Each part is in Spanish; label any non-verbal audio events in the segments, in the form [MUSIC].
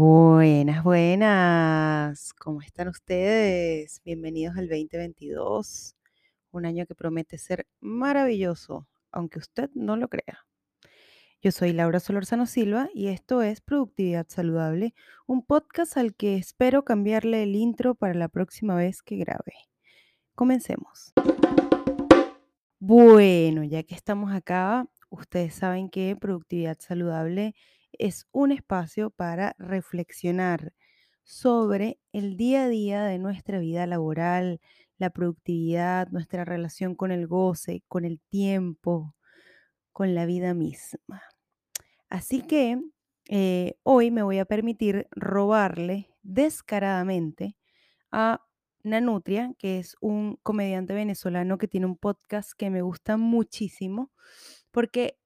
Buenas, buenas. ¿Cómo están ustedes? Bienvenidos al 2022, un año que promete ser maravilloso, aunque usted no lo crea. Yo soy Laura Solorzano Silva y esto es Productividad Saludable, un podcast al que espero cambiarle el intro para la próxima vez que grabe. Comencemos. Bueno, ya que estamos acá, ustedes saben que Productividad Saludable es un espacio para reflexionar sobre el día a día de nuestra vida laboral, la productividad, nuestra relación con el goce, con el tiempo, con la vida misma. Así que eh, hoy me voy a permitir robarle descaradamente a Nanutria, que es un comediante venezolano que tiene un podcast que me gusta muchísimo, porque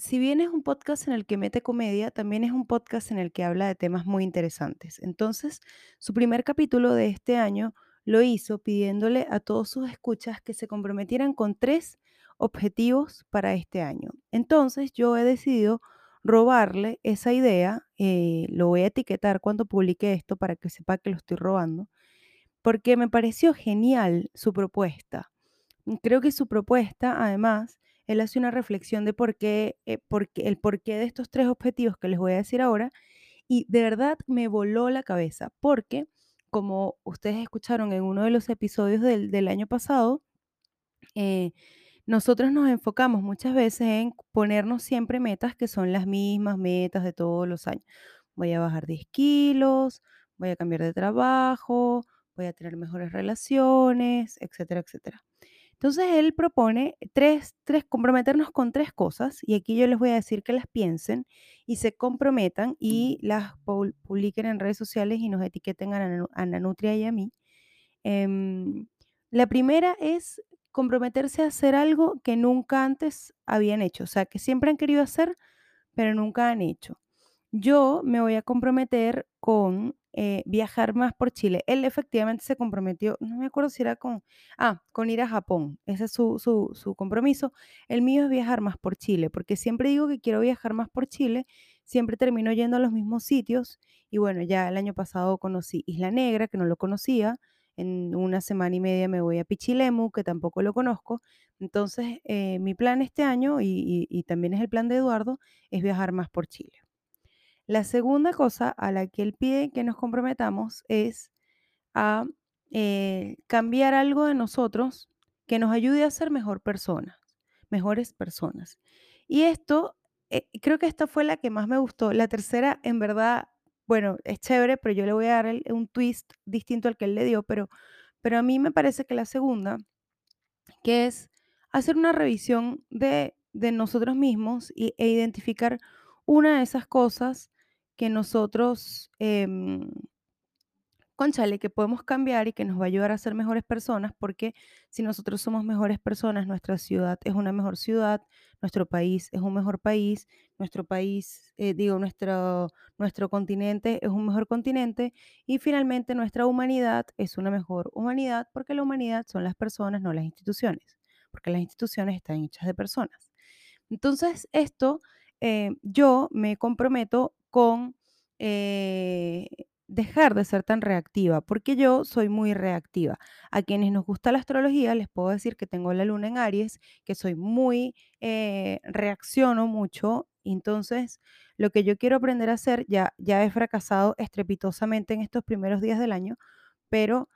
si bien es un podcast en el que mete comedia, también es un podcast en el que habla de temas muy interesantes. Entonces, su primer capítulo de este año lo hizo pidiéndole a todos sus escuchas que se comprometieran con tres objetivos para este año. Entonces, yo he decidido robarle esa idea, eh, lo voy a etiquetar cuando publique esto para que sepa que lo estoy robando, porque me pareció genial su propuesta. Creo que su propuesta, además, él hace una reflexión de por qué, eh, el porqué de estos tres objetivos que les voy a decir ahora, y de verdad me voló la cabeza, porque como ustedes escucharon en uno de los episodios del, año pasado, eh, nosotros nos enfocamos muchas veces en ponernos siempre metas que son las mismas metas de todos los años. Voy a bajar 10 kilos, voy a cambiar de trabajo, voy a tener mejores relaciones, etcétera, etcétera. Entonces él propone tres, tres, comprometernos con tres cosas y aquí yo les voy a decir que las piensen y se comprometan y las publiquen en redes sociales y nos etiqueten a, Nanutria y a mí. Em, la primera es comprometerse a hacer algo que nunca antes habían hecho, o sea, que siempre han querido hacer, pero nunca han hecho. Yo me voy a comprometer con eh, viajar más por Chile. Él efectivamente se comprometió, no me acuerdo si era con, ah, con ir a Japón, ese es su, su, compromiso. El mío es viajar más por Chile, porque siempre digo que quiero viajar más por Chile, siempre termino yendo a los mismos sitios y bueno, ya el año pasado conocí Isla Negra, que no lo conocía, en una semana y media me voy a Pichilemu, que tampoco lo conozco. Entonces, eh, mi plan este año, y también es el plan de Eduardo, es viajar más por Chile. La segunda cosa a la que él pide que nos comprometamos es a eh, cambiar algo de nosotros que nos ayude a ser mejor personas, mejores personas. Y esto, eh, creo que esta fue la que más me gustó. La tercera, en verdad, bueno, es chévere, pero yo le voy a dar un twist distinto al que él le dio, pero, pero a mí me parece que la segunda, que es hacer una revisión de, nosotros mismos e identificar una de esas cosas que nosotros, eh, conchale, que podemos cambiar y que nos va a ayudar a ser mejores personas, porque si nosotros somos mejores personas, nuestra ciudad es una mejor ciudad, nuestro país es un mejor país, nuestro país, eh, digo, nuestro, nuestro continente es un mejor continente y finalmente nuestra humanidad es una mejor humanidad, porque la humanidad son las personas, no las instituciones, porque las instituciones están hechas de personas. Entonces, esto eh, yo me comprometo con eh, dejar de ser tan reactiva, porque yo soy muy reactiva. A quienes nos gusta la astrología, les puedo decir que tengo la luna en Aries, que soy muy, eh, reacciono mucho. Entonces, lo que yo quiero aprender a hacer, ya, ya he fracasado estrepitosamente en estos primeros días del año, pero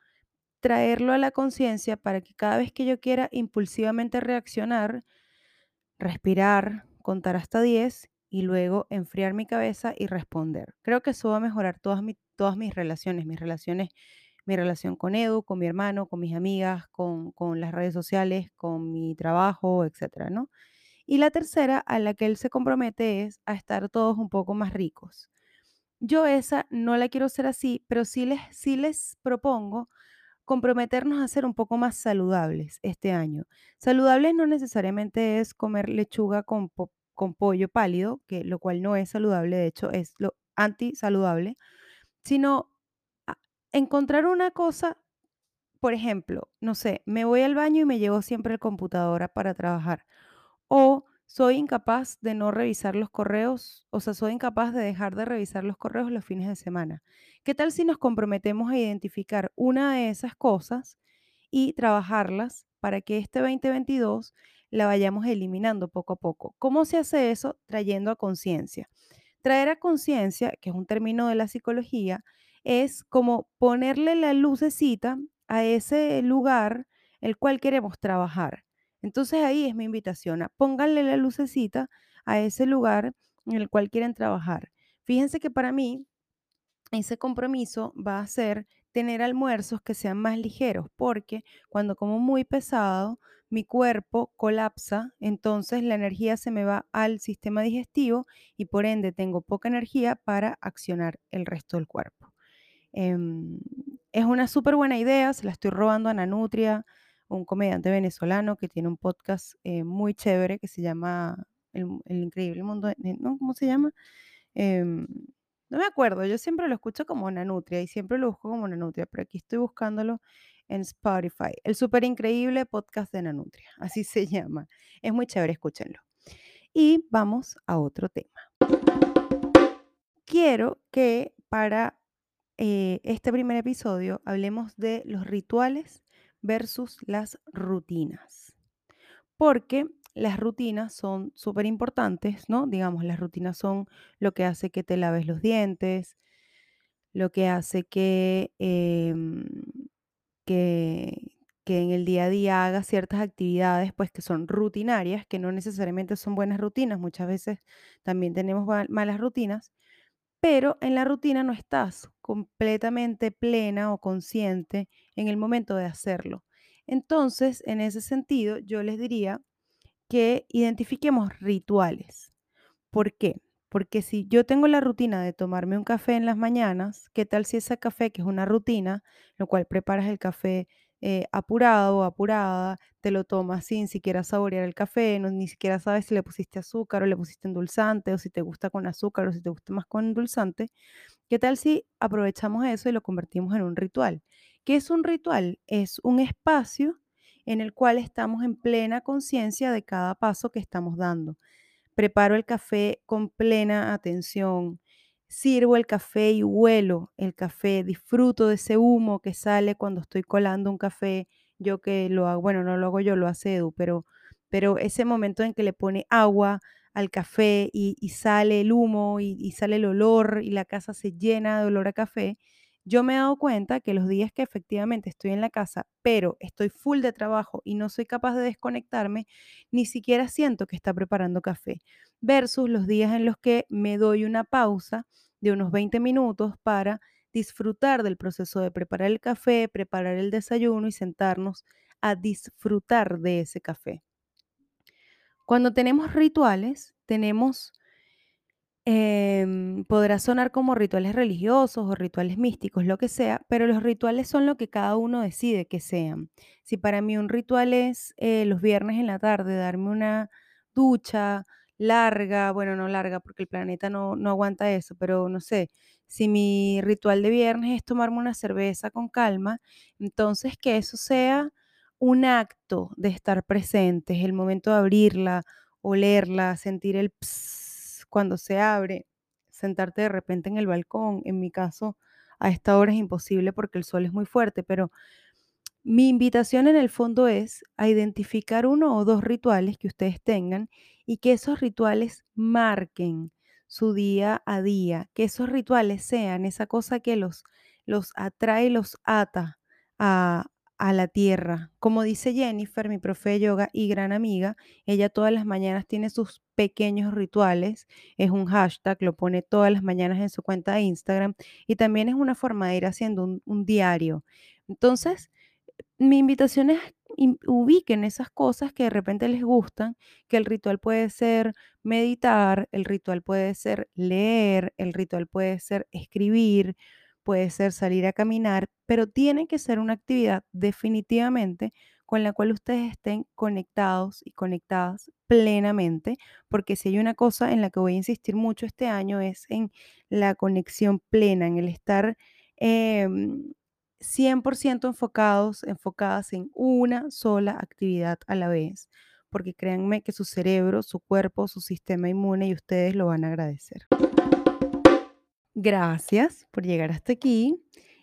traerlo a la conciencia para que cada vez que yo quiera impulsivamente reaccionar, respirar, contar hasta 10 y luego enfriar mi cabeza y responder. Creo que eso va a mejorar todas, todas mis relaciones, mis relaciones, mi relación con Edu, con mi hermano, con mis amigas, con, las redes sociales, con mi trabajo, etcétera, ¿no? Y la tercera, a la que él se compromete, es a estar todos un poco más ricos. Yo esa no la quiero hacer así, pero sí les, sí les propongo comprometernos a ser un poco más saludables este año. Saludables no necesariamente es comer lechuga con, con pollo pálido, que lo cual no es saludable, de hecho es lo anti-saludable, sino encontrar una cosa, por ejemplo, no sé, me voy al baño y me llevo siempre el computadora para trabajar. O soy incapaz de no revisar los correos, o sea, soy incapaz de dejar de revisar los correos los fines de semana. ¿Qué tal si nos comprometemos a identificar una de esas cosas y trabajarlas para que este 2022 la vayamos eliminando poco a poco? ¿Cómo se hace eso? Trayendo a conciencia. Traer a conciencia, que es un término de la psicología, es como ponerle la lucecita a ese lugar el cual queremos trabajar. Entonces ahí es mi invitación a pónganle la lucecita a ese lugar en el cual quieren trabajar. Fíjense que para mí ese compromiso va a ser tener almuerzos que sean más ligeros, porque cuando como muy pesado, mi cuerpo colapsa, entonces la energía se me va al sistema digestivo y por ende tengo poca energía para accionar el resto del cuerpo. Em, es una súper buena idea, se la estoy robando a Nanutria, un comediante venezolano que tiene un podcast eh, muy chévere que se llama El, Increíble Mundo, ¿no? ¿Cómo se llama? Em, no me acuerdo, yo siempre lo escucho como Nanutria y siempre lo busco como Nanutria, pero aquí estoy buscándolo en Spotify. El súper increíble podcast de Nanutria, [LAUGHS] así se llama. Es muy chévere, escúchenlo. Y vamos a otro tema. Quiero que para eh, este primer episodio hablemos de los rituales versus las rutinas. Porque las rutinas son súper importantes, ¿no? Digamos, las rutinas son lo que hace que te laves los dientes, lo que hace que, em, que, que en el día a día hagas ciertas actividades, pues que son rutinarias, que no necesariamente son buenas rutinas, muchas veces también tenemos malas rutinas, pero en la rutina no estás completamente plena o consciente en el momento de hacerlo. Entonces, en ese sentido, yo les diría que identifiquemos rituales. ¿Por qué? Porque si yo tengo la rutina de tomarme un café en las mañanas, ¿qué tal si ese café, que es una rutina, lo cual preparas el café eh, apurado o apurada, te lo tomas sin siquiera saborear el café, no, ni siquiera sabes si le pusiste azúcar o le pusiste endulzante o si te gusta con azúcar o si te gusta más con endulzante. ¿Qué tal si aprovechamos eso y lo convertimos en un ritual? ¿Qué es un ritual? Es un espacio en el cual estamos en plena conciencia de cada paso que estamos dando. Preparo el café con plena atención, sirvo el café y huelo el café, disfruto de ese humo que sale cuando estoy colando un café, yo que lo hago, bueno, no lo hago yo, lo hace Edu, pero, pero ese momento en que le pone agua al café y, sale el humo y, y, sale el olor y la casa se llena de olor a café, yo me he dado cuenta que los días que efectivamente estoy en la casa, pero estoy full de trabajo y no soy capaz de desconectarme, ni siquiera siento que está preparando café, versus los días en los que me doy una pausa de unos 20 minutos para disfrutar del proceso de preparar el café, preparar el desayuno y sentarnos a disfrutar de ese café. Cuando tenemos rituales, tenemos Em, podrá sonar como rituales religiosos o rituales místicos, lo que sea, pero los rituales son lo que cada uno decide que sean. Si para mí un ritual es eh, los viernes en la tarde darme una ducha larga, bueno, no larga porque el planeta no, no aguanta eso, pero no sé, si mi ritual de viernes es tomarme una cerveza con calma, entonces que eso sea un acto de estar presente, es el momento de abrirla, olerla, sentir el pss cuando se abre, sentarte de repente en el balcón. En mi caso, a esta hora es imposible porque el sol es muy fuerte, pero mi invitación en el fondo es a identificar uno o dos rituales que ustedes tengan y que esos rituales marquen su día a día, que esos rituales sean esa cosa que los, los atrae, los ata a, a la tierra. Como dice Jennifer, mi profe de yoga y gran amiga, ella todas las mañanas tiene sus pequeños rituales, es un hashtag, lo pone todas las mañanas en su cuenta de Instagram y también es una forma de ir haciendo un, diario. Entonces, mi invitación es ubiquen esas cosas que de repente les gustan, que el ritual puede ser meditar, el ritual puede ser leer, el ritual puede ser escribir, puede ser salir a caminar, pero tiene que ser una actividad definitivamente con la cual ustedes estén conectados y conectadas plenamente, porque si hay una cosa en la que voy a insistir mucho este año es en la conexión plena, en el estar 100% em, enfocados, enfocadas en una sola actividad a la vez, porque créanme que su cerebro, su cuerpo, su sistema inmune y ustedes lo van a agradecer. Gracias por llegar hasta aquí.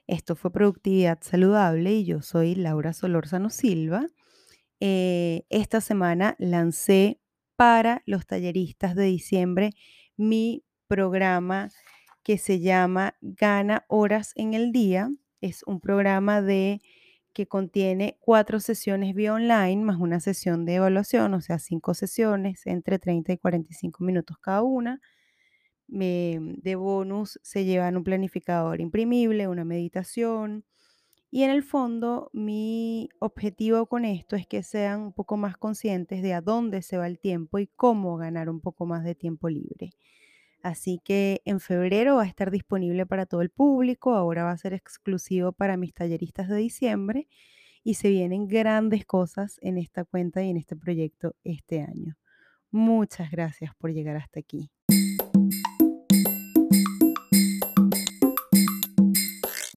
Esto fue Productividad Saludable y yo soy Laura Solórzano Silva. Eh, esta semana lancé para los talleristas de diciembre mi programa que se llama Gana Horas en el Día. Es un programa de que contiene cuatro sesiones vía online más una sesión de evaluación, o sea, cinco sesiones entre 30 y 45 minutos cada una. De bonus se llevan un planificador imprimible, una meditación. Y en el fondo, mi objetivo con esto es que sean un poco más conscientes de a dónde se va el tiempo y cómo ganar un poco más de tiempo libre. Así que en febrero va a estar disponible para todo el público, ahora va a ser exclusivo para mis talleristas de diciembre y se vienen grandes cosas en esta cuenta y en este proyecto este año. Muchas gracias por llegar hasta aquí.